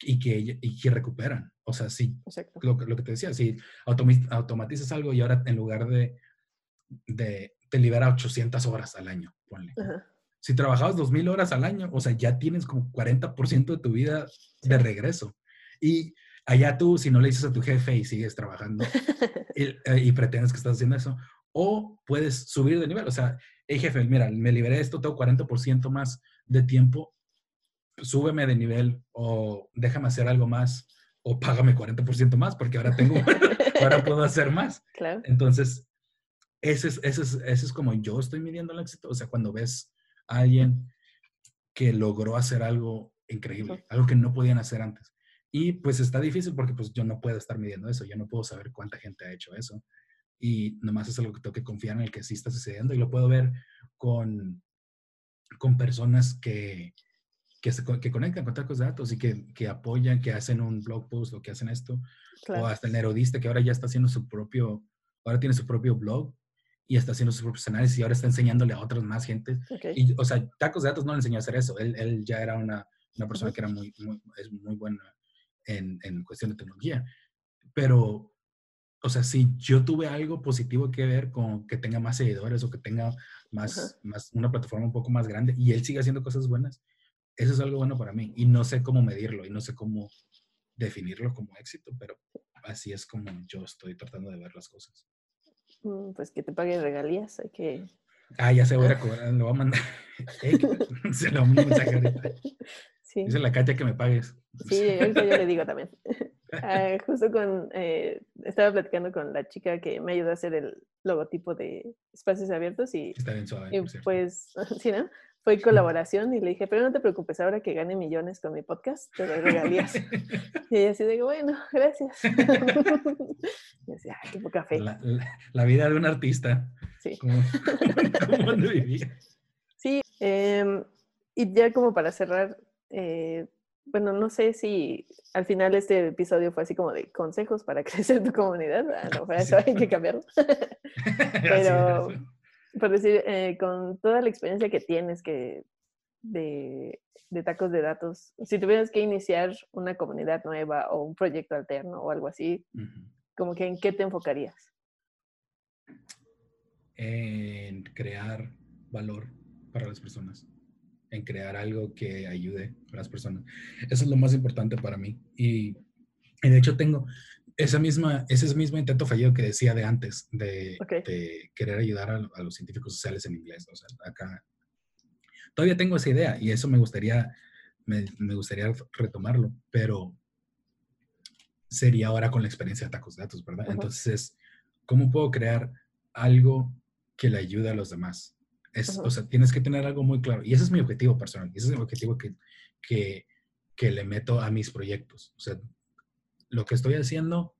y que, y que recuperan. O sea, sí, lo, lo, que te decía, si automatizas algo y ahora en lugar de, de te libera 800 horas al año, ponle. Si trabajabas 2000 horas al año, o sea, ya tienes como 40% de tu vida de regreso. Y allá tú, si no le dices a tu jefe y sigues trabajando [LAUGHS] eh, y, pretendes que estás haciendo eso, o puedes subir de nivel. O sea, hey jefe, mira, me liberé esto, tengo 40% más de tiempo, súbeme de nivel o déjame hacer algo más o págame 40% más porque ahora tengo, [LAUGHS] ahora puedo hacer más. Claro. Entonces, ese es, ese, es, ese es como yo estoy midiendo el éxito. O sea, cuando ves a alguien que logró hacer algo increíble, algo que no podían hacer antes. Y pues está difícil porque pues yo no puedo estar midiendo eso, yo no puedo saber cuánta gente ha hecho eso. Y nomás es algo que tengo que confiar en el que sí está sucediendo y lo puedo ver con, con personas que, que, se, que conectan con tacos de datos y que, que, apoyan, que hacen un blog post o que hacen esto. O hasta el nerodista que ahora ya está haciendo su propio, ahora tiene su propio blog y está haciendo sus propios análisis y ahora está enseñándole a otras más gente. Y, o sea, Tacos de Datos no le enseñó a hacer eso. Él, él ya era una, una persona que era muy, muy, es muy buena en, en, cuestión de tecnología. Pero, o sea, si yo tuve algo positivo que ver con que tenga más seguidores o que tenga más, más una plataforma un poco más grande y él sigue haciendo cosas buenas, eso es algo bueno para mí. Y no sé cómo medirlo y no sé cómo definirlo como éxito, pero así es como yo estoy tratando de ver las cosas. Mm, pues que te paguen regalías, hay que... Ah, ya se voy a [LAUGHS] cobrar, lo voy a mandar. [LAUGHS] [LAUGHS] se lo mando un mensaje ahorita. Sí. Dice la Katia que me pagues. Sí, ahorita yo le digo también. Ah, justo con, eh, estaba platicando con la chica que me ayudó a hacer el logotipo de espacios abiertos y, Está bien suave, y pues, sí, ¿no? Fue colaboración y le dije, pero no te preocupes, ahora que gane millones con mi podcast, te doy regalías. [LAUGHS] y ella así digo, bueno, gracias. [LAUGHS] y decía, ay, qué poca fe. La, vida de un artista. Sí. ¿Cómo, [LAUGHS] vivía? Sí, em, y ya como para cerrar, eh, bueno, no sé si al final este episodio fue así como de consejos para crecer tu comunidad. Ah, no, para eso hay que cambiarlo. pero por decir, eh, con toda la experiencia que tienes que de, tacos de datos, si tuvieras que iniciar una comunidad nueva o un proyecto alterno o algo así, como que en qué te enfocarías? En crear valor para las personas, en crear algo que ayude a las personas. Eso es lo más importante para mí. Y, y de hecho tengo, esa misma, ese mismo intento fallido que decía de antes, de, querer ayudar a, los científicos sociales en inglés. O sea, acá todavía tengo esa idea y eso me gustaría, me, gustaría retomarlo, pero sería ahora con la experiencia de tacos datos, ¿verdad? Entonces, ¿cómo puedo crear algo que le ayude a los demás? Es, O sea, tienes que tener algo muy claro. Y ese es mi objetivo personal. Ese es el objetivo que, que, que le meto a mis proyectos. O sea, lo que estoy haciendo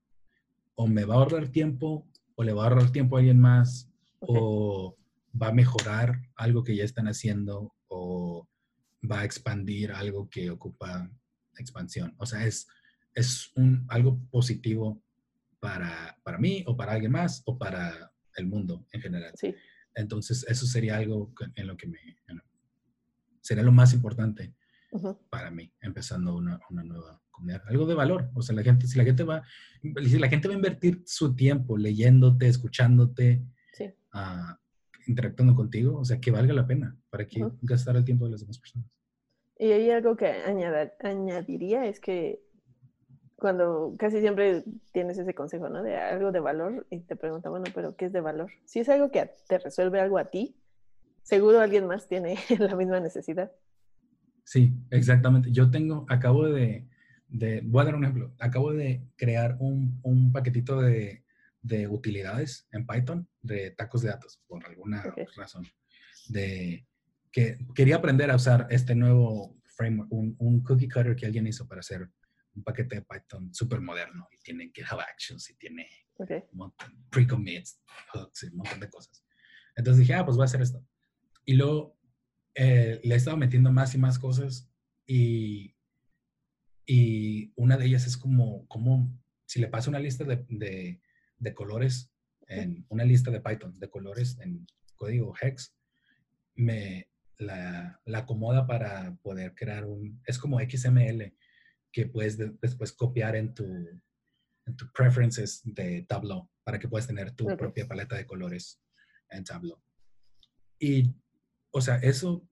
o me va a ahorrar tiempo, o le va a ahorrar tiempo a alguien más, o va a mejorar algo que ya están haciendo, o va a expandir algo que ocupa expansión. O sea, es, es un, algo positivo para, para mí o para alguien más o para el mundo en general. Sí. Entonces, eso sería algo en lo que me... sería lo más importante para mí, empezando una, una, nueva Algo de valor. O sea, la gente, si la gente va, si la gente va a invertir su tiempo leyéndote, escuchándote, ah, interactuando contigo, o sea, que valga la pena. ¿Para que gastar el tiempo de las demás personas? Y hay algo que añadiría es que cuando casi siempre tienes ese consejo, ¿no? De algo de valor y te pregunta, bueno, pero ¿qué es de valor? Si es algo que te resuelve algo a ti, seguro alguien más tiene [LAUGHS] la misma necesidad. Sí, exactamente. Yo tengo, acabo de, de voy a dar un ejemplo, acabo de crear un, un paquetito de, de, utilidades en Python de tacos de datos, por alguna razón. De que quería aprender a usar este nuevo framework, un, un cookie cutter que alguien hizo para hacer un paquete de Python súper moderno y tiene GitHub Actions y tiene pre-commits, hooks y un montón de cosas. Entonces dije, ah, pues voy a hacer esto. Y luego eh, le he estado metiendo más y más cosas y, y una de ellas es como, como si le paso una lista de, de, de colores, en una lista de Python de colores en código hex, me la, la acomoda para poder crear un, es como XML que puedes después copiar en tu, en tu preferences de Tableau para que puedas tener tu propia paleta de colores en Tableau. Y, o sea, eso,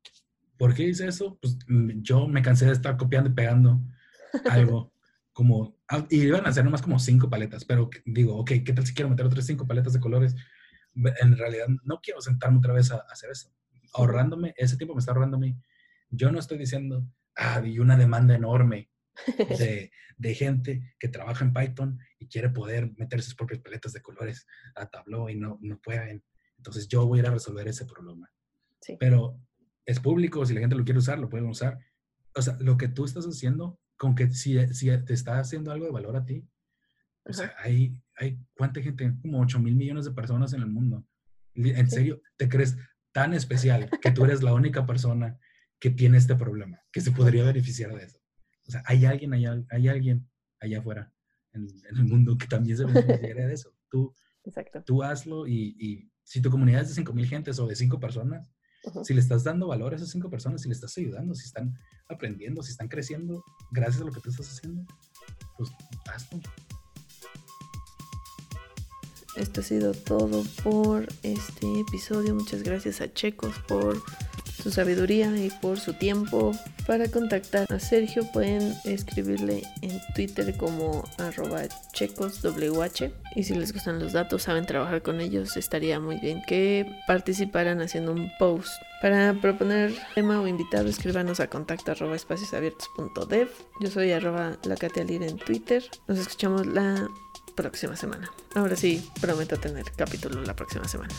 ¿por qué hice eso? Pues mm, yo me cansé de estar copiando y pegando algo como, ah, y iban a hacer nomás como cinco paletas, pero digo, ok, ¿qué tal si quiero meter otras cinco paletas de colores? En realidad no quiero sentarme otra vez a, hacer eso. Ahorrándome, ese tiempo me está ahorrándome. Yo no estoy diciendo, ah, y una demanda enorme [LAUGHS] de, de, gente que trabaja en Python y quiere poder meter sus propias paletas de colores a Tableau y no, no pueden. Entonces yo voy a ir a resolver ese problema. Pero es público, si la gente lo quiere usar, lo pueden usar. O sea, lo que tú estás haciendo, con que si, si te está haciendo algo de valor a ti, o sea, hay, hay cuánta gente, como 8 mil millones de personas en el mundo. En serio, te crees tan especial que tú eres la única persona que tiene este problema, que se podría beneficiar de eso. O sea, hay alguien allá, hay alguien allá afuera en, el mundo que también se beneficiaría de eso. Tú, [LAUGHS] tú hazlo y, y, si tu comunidad es de 5.000 gentes o de 5 personas, si le estás dando valor a esas 5 personas, si le estás ayudando, si están aprendiendo, si están creciendo gracias a lo que tú estás haciendo, pues hazlo. Esto ha sido todo por este episodio. Muchas gracias a Checos por su sabiduría y por su tiempo. Para contactar a Sergio pueden escribirle en Twitter como arroba checoswh y si les gustan los datos, saben trabajar con ellos, estaría muy bien que participaran haciendo un post. Para proponer tema o invitado, escríbanos a contacto arroba espaciosabiertos.dev. Yo soy arroba la en Twitter. Nos escuchamos la próxima semana. Ahora sí, prometo tener capítulo la próxima semana.